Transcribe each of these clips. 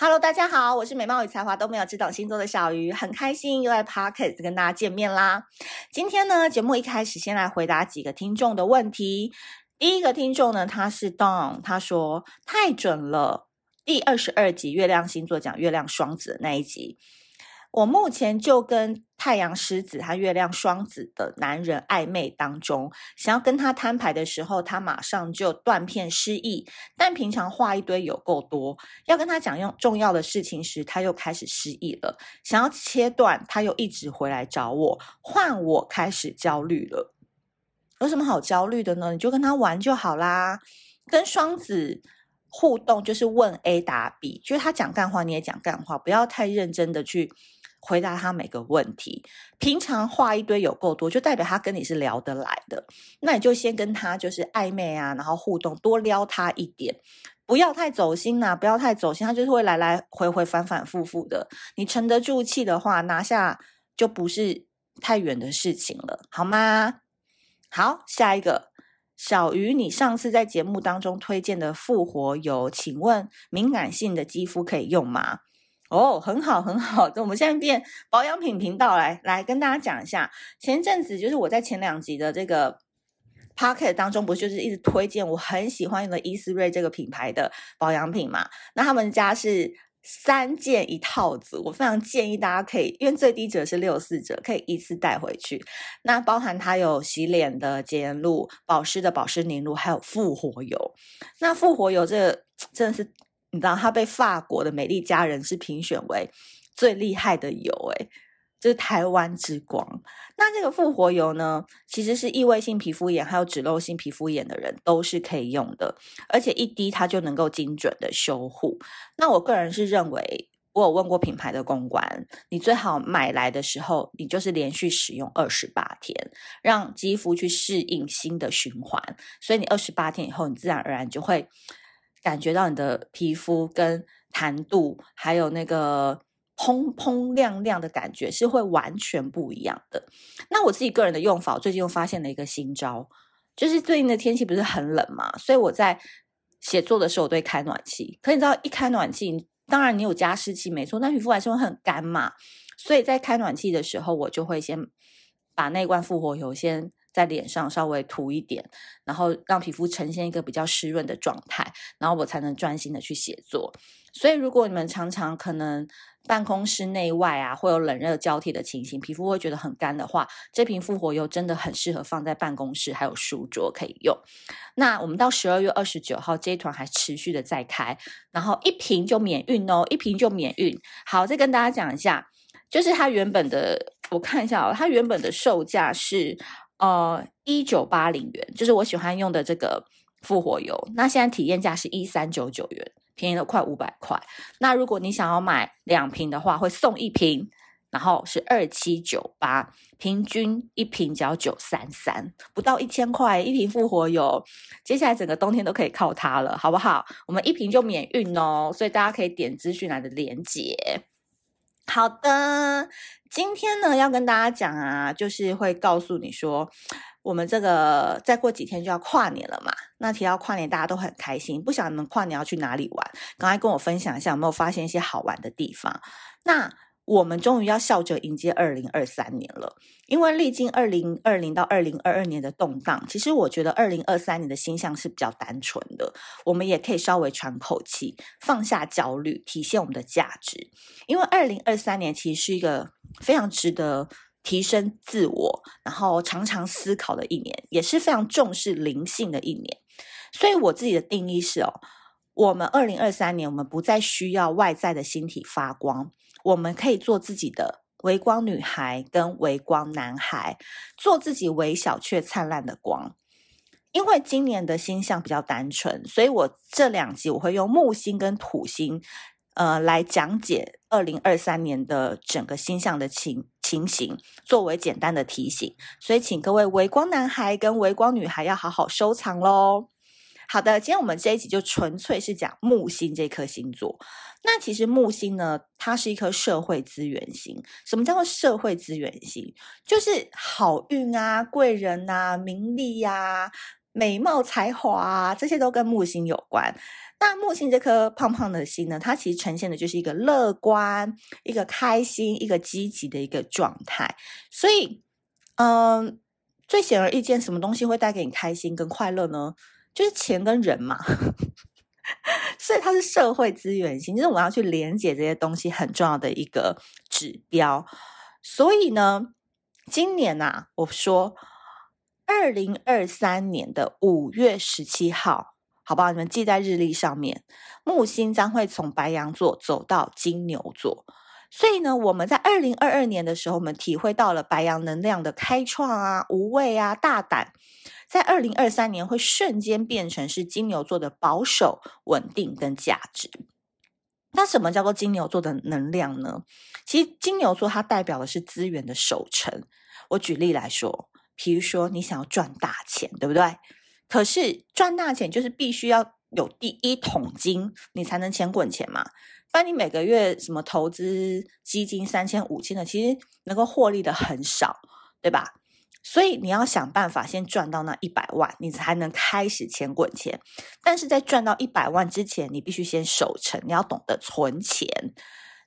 Hello，大家好，我是美貌与才华都没有，只懂星座的小鱼，很开心又在 Pocket 跟大家见面啦。今天呢，节目一开始先来回答几个听众的问题。第一个听众呢，他是 Don，他说太准了，第二十二集月亮星座讲月亮双子的那一集。我目前就跟太阳狮子和月亮双子的男人暧昧当中，想要跟他摊牌的时候，他马上就断片失忆。但平常话一堆有够多，要跟他讲用重要的事情时，他又开始失忆了。想要切断，他又一直回来找我，换我开始焦虑了。有什么好焦虑的呢？你就跟他玩就好啦。跟双子互动就是问 A 答 B，就是他讲干话你也讲干话，不要太认真的去。回答他每个问题，平常话一堆有够多，就代表他跟你是聊得来的。那你就先跟他就是暧昧啊，然后互动，多撩他一点，不要太走心呐、啊，不要太走心，他就是会来来回回、反反复复的。你沉得住气的话，拿下就不是太远的事情了，好吗？好，下一个小鱼，你上次在节目当中推荐的复活油，请问敏感性的肌肤可以用吗？哦，很好，很好。那我们现在变保养品频道来，来跟大家讲一下。前阵子就是我在前两集的这个 podcast 当中，不就是一直推荐我很喜欢用的伊思瑞这个品牌的保养品嘛？那他们家是三件一套子，我非常建议大家可以，因为最低折是六四折，可以一次带回去。那包含它有洗脸的洁颜露、保湿的保湿凝露，还有复活油。那复活油这个真的是。你知道它被法国的美丽佳人是评选为最厉害的油，诶，就是台湾之光。那这个复活油呢，其实是异位性皮肤炎还有脂漏性皮肤炎的人都是可以用的，而且一滴它就能够精准的修护。那我个人是认为，我有问过品牌的公关，你最好买来的时候，你就是连续使用二十八天，让肌肤去适应新的循环。所以你二十八天以后，你自然而然就会。感觉到你的皮肤跟弹度，还有那个砰砰亮亮的感觉是会完全不一样的。那我自己个人的用法，我最近又发现了一个新招，就是最近的天气不是很冷嘛，所以我在写作的时候我都会开暖气。可你知道，一开暖气，当然你有加湿器没错，但皮肤还是会很干嘛。所以在开暖气的时候，我就会先把那罐复活油先。在脸上稍微涂一点，然后让皮肤呈现一个比较湿润的状态，然后我才能专心的去写作。所以，如果你们常常可能办公室内外啊会有冷热交替的情形，皮肤会觉得很干的话，这瓶复活油真的很适合放在办公室还有书桌可以用。那我们到十二月二十九号这一团还持续的在开，然后一瓶就免运哦，一瓶就免运。好，再跟大家讲一下，就是它原本的，我看一下哦，它原本的售价是。呃，一九八零元，就是我喜欢用的这个复活油。那现在体验价是一三九九元，便宜了快五百块。那如果你想要买两瓶的话，会送一瓶，然后是二七九八，平均一瓶只要九三三，不到一千块一瓶复活油。接下来整个冬天都可以靠它了，好不好？我们一瓶就免运哦，所以大家可以点资讯栏的链接。好的，今天呢要跟大家讲啊，就是会告诉你说，我们这个再过几天就要跨年了嘛。那提到跨年，大家都很开心，不晓得你们跨年要去哪里玩？刚才跟我分享一下，有没有发现一些好玩的地方？那。我们终于要笑着迎接二零二三年了，因为历经二零二零到二零二二年的动荡，其实我觉得二零二三年的星象是比较单纯的，我们也可以稍微喘口气，放下焦虑，体现我们的价值。因为二零二三年其实是一个非常值得提升自我，然后常常思考的一年，也是非常重视灵性的一年。所以我自己的定义是哦，我们二零二三年，我们不再需要外在的星体发光。我们可以做自己的微光女孩跟微光男孩，做自己微小却灿烂的光。因为今年的星象比较单纯，所以我这两集我会用木星跟土星，呃，来讲解二零二三年的整个星象的情情形，作为简单的提醒。所以，请各位微光男孩跟微光女孩要好好收藏喽。好的，今天我们这一集就纯粹是讲木星这颗星座。那其实木星呢，它是一颗社会资源星。什么叫做社会资源星？就是好运啊、贵人啊、名利呀、啊、美貌才华啊，这些都跟木星有关。那木星这颗胖胖的星呢，它其实呈现的就是一个乐观、一个开心、一个积极的一个状态。所以，嗯，最显而易见，什么东西会带给你开心跟快乐呢？就是钱跟人嘛，所以它是社会资源型，就是我们要去连接这些东西很重要的一个指标。所以呢，今年啊，我说二零二三年的五月十七号，好不好？你们记在日历上面，木星将会从白羊座走到金牛座。所以呢，我们在二零二二年的时候，我们体会到了白羊能量的开创啊、无畏啊、大胆，在二零二三年会瞬间变成是金牛座的保守、稳定跟价值。那什么叫做金牛座的能量呢？其实金牛座它代表的是资源的守成。我举例来说，比如说你想要赚大钱，对不对？可是赚大钱就是必须要有第一桶金，你才能钱滚钱嘛。不然你每个月什么投资基金三千五千的，其实能够获利的很少，对吧？所以你要想办法先赚到那一百万，你才能开始钱滚钱。但是在赚到一百万之前，你必须先守成，你要懂得存钱。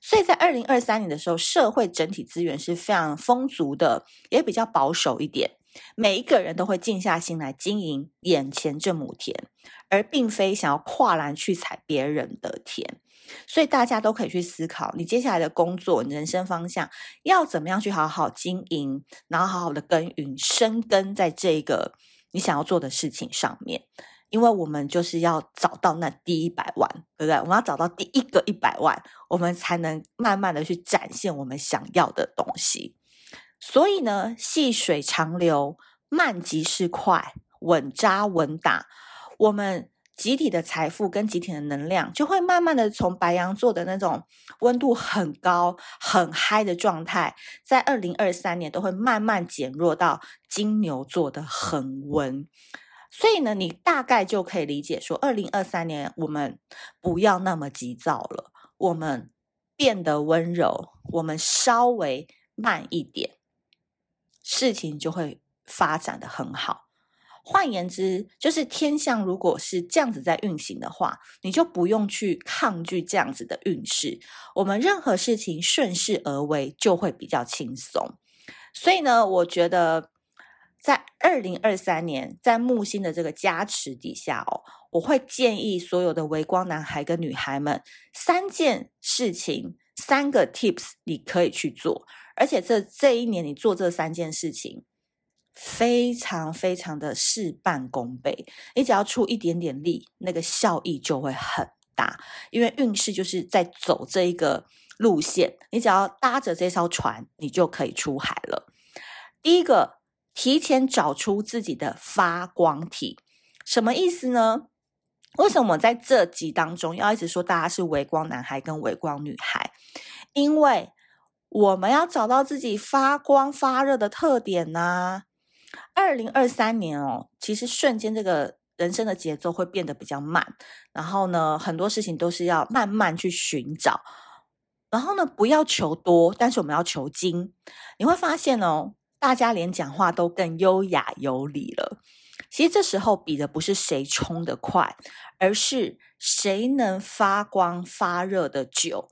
所以在二零二三年的时候，社会整体资源是非常丰足的，也比较保守一点。每一个人都会静下心来经营眼前这亩田，而并非想要跨栏去采别人的田。所以大家都可以去思考，你接下来的工作、你人生方向要怎么样去好好经营，然后好好的耕耘、深耕在这个你想要做的事情上面。因为我们就是要找到那第一百万，对不对？我们要找到第一个一百万，我们才能慢慢的去展现我们想要的东西。所以呢，细水长流，慢即是快，稳扎稳打，我们。集体的财富跟集体的能量，就会慢慢的从白羊座的那种温度很高、很嗨的状态，在二零二三年都会慢慢减弱到金牛座的恒温。所以呢，你大概就可以理解说，二零二三年我们不要那么急躁了，我们变得温柔，我们稍微慢一点，事情就会发展的很好。换言之，就是天象如果是这样子在运行的话，你就不用去抗拒这样子的运势。我们任何事情顺势而为，就会比较轻松。所以呢，我觉得在二零二三年，在木星的这个加持底下哦，我会建议所有的微光男孩跟女孩们，三件事情，三个 tips 你可以去做，而且这这一年你做这三件事情。非常非常的事半功倍，你只要出一点点力，那个效益就会很大。因为运势就是在走这一个路线，你只要搭着这艘船，你就可以出海了。第一个，提前找出自己的发光体，什么意思呢？为什么在这集当中要一直说大家是微光男孩跟微光女孩？因为我们要找到自己发光发热的特点呢。二零二三年哦，其实瞬间这个人生的节奏会变得比较慢，然后呢，很多事情都是要慢慢去寻找，然后呢，不要求多，但是我们要求精。你会发现哦，大家连讲话都更优雅有礼了。其实这时候比的不是谁冲得快，而是谁能发光发热的久。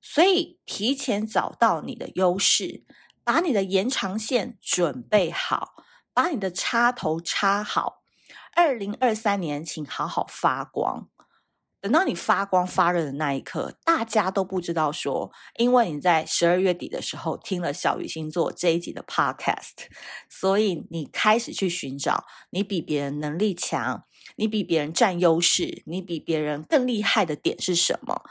所以提前找到你的优势，把你的延长线准备好。把你的插头插好，二零二三年，请好好发光。等到你发光发热的那一刻，大家都不知道说，因为你在十二月底的时候听了小鱼星座这一集的 podcast，所以你开始去寻找你比别人能力强，你比别人占优势，你比别人更厉害的点是什么？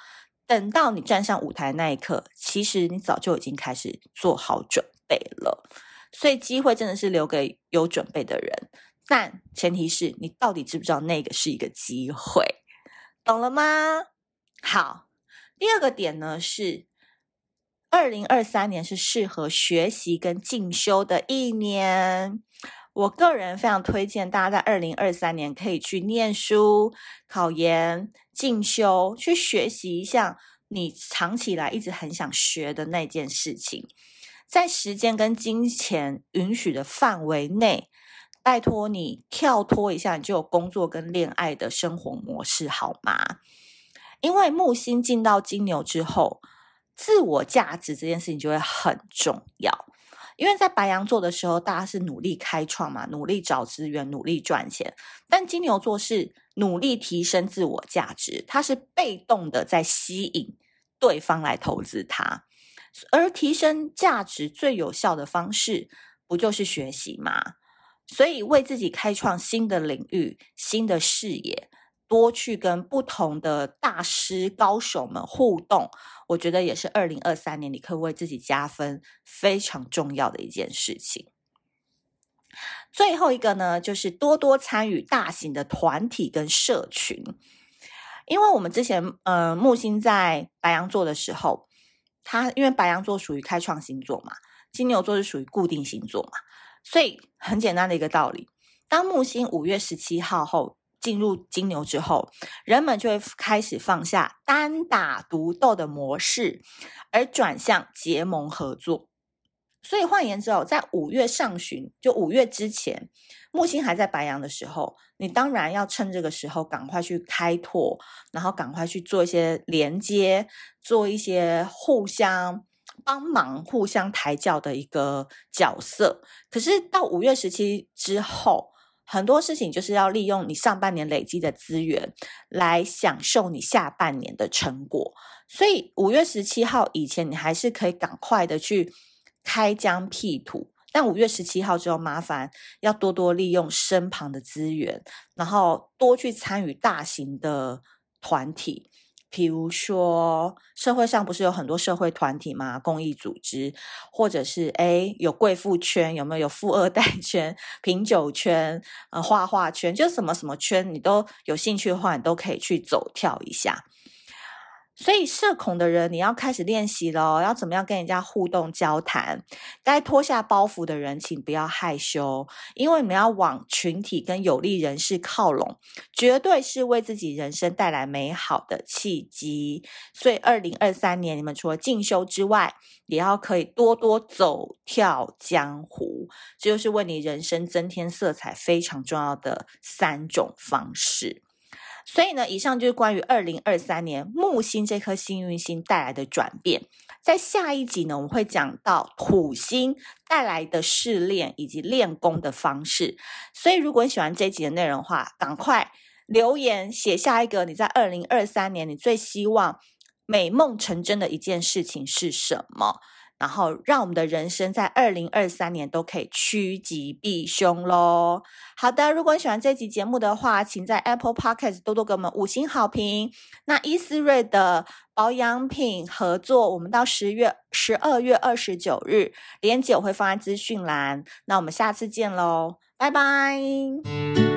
等到你站上舞台那一刻，其实你早就已经开始做好准备了。所以机会真的是留给有准备的人。但前提是你到底知不知道那个是一个机会，懂了吗？好，第二个点呢是，二零二三年是适合学习跟进修的一年。我个人非常推荐大家在二零二三年可以去念书、考研、进修，去学习一下你长期以来一直很想学的那件事情，在时间跟金钱允许的范围内。拜托你跳脱一下，你就有工作跟恋爱的生活模式好吗？因为木星进到金牛之后，自我价值这件事情就会很重要。因为在白羊座的时候，大家是努力开创嘛，努力找资源，努力赚钱；但金牛座是努力提升自我价值，它是被动的在吸引对方来投资它。而提升价值最有效的方式，不就是学习吗？所以，为自己开创新的领域、新的视野，多去跟不同的大师、高手们互动，我觉得也是二零二三年你可以为自己加分非常重要的一件事情。最后一个呢，就是多多参与大型的团体跟社群，因为我们之前呃木星在白羊座的时候，它因为白羊座属于开创星座嘛，金牛座是属于固定星座嘛。所以很简单的一个道理，当木星五月十七号后进入金牛之后，人们就会开始放下单打独斗的模式，而转向结盟合作。所以换言之哦，在五月上旬，就五月之前，木星还在白羊的时候，你当然要趁这个时候赶快去开拓，然后赶快去做一些连接，做一些互相。帮忙互相抬轿的一个角色，可是到五月十七之后，很多事情就是要利用你上半年累积的资源来享受你下半年的成果。所以五月十七号以前，你还是可以赶快的去开疆辟土，但五月十七号之后，麻烦要多多利用身旁的资源，然后多去参与大型的团体。比如说，社会上不是有很多社会团体吗？公益组织，或者是诶有贵妇圈，有没有有富二代圈、品酒圈、呃画画圈，就什么什么圈，你都有兴趣的话，你都可以去走跳一下。所以社恐的人，你要开始练习咯，要怎么样跟人家互动交谈？该脱下包袱的人，请不要害羞，因为你们要往群体跟有利人士靠拢，绝对是为自己人生带来美好的契机。所以，二零二三年你们除了进修之外，也要可以多多走跳江湖，这就是为你人生增添色彩非常重要的三种方式。所以呢，以上就是关于二零二三年木星这颗幸运星带来的转变。在下一集呢，我们会讲到土星带来的试炼以及练功的方式。所以，如果你喜欢这一集的内容的话，赶快留言写下一个你在二零二三年你最希望美梦成真的一件事情是什么。然后，让我们的人生在二零二三年都可以趋吉避凶喽。好的，如果你喜欢这集节目的话，请在 Apple Podcast 多多给我们五星好评。那伊思瑞的保养品合作，我们到十月十二月二十九日，链接我会放在资讯栏。那我们下次见喽，拜拜。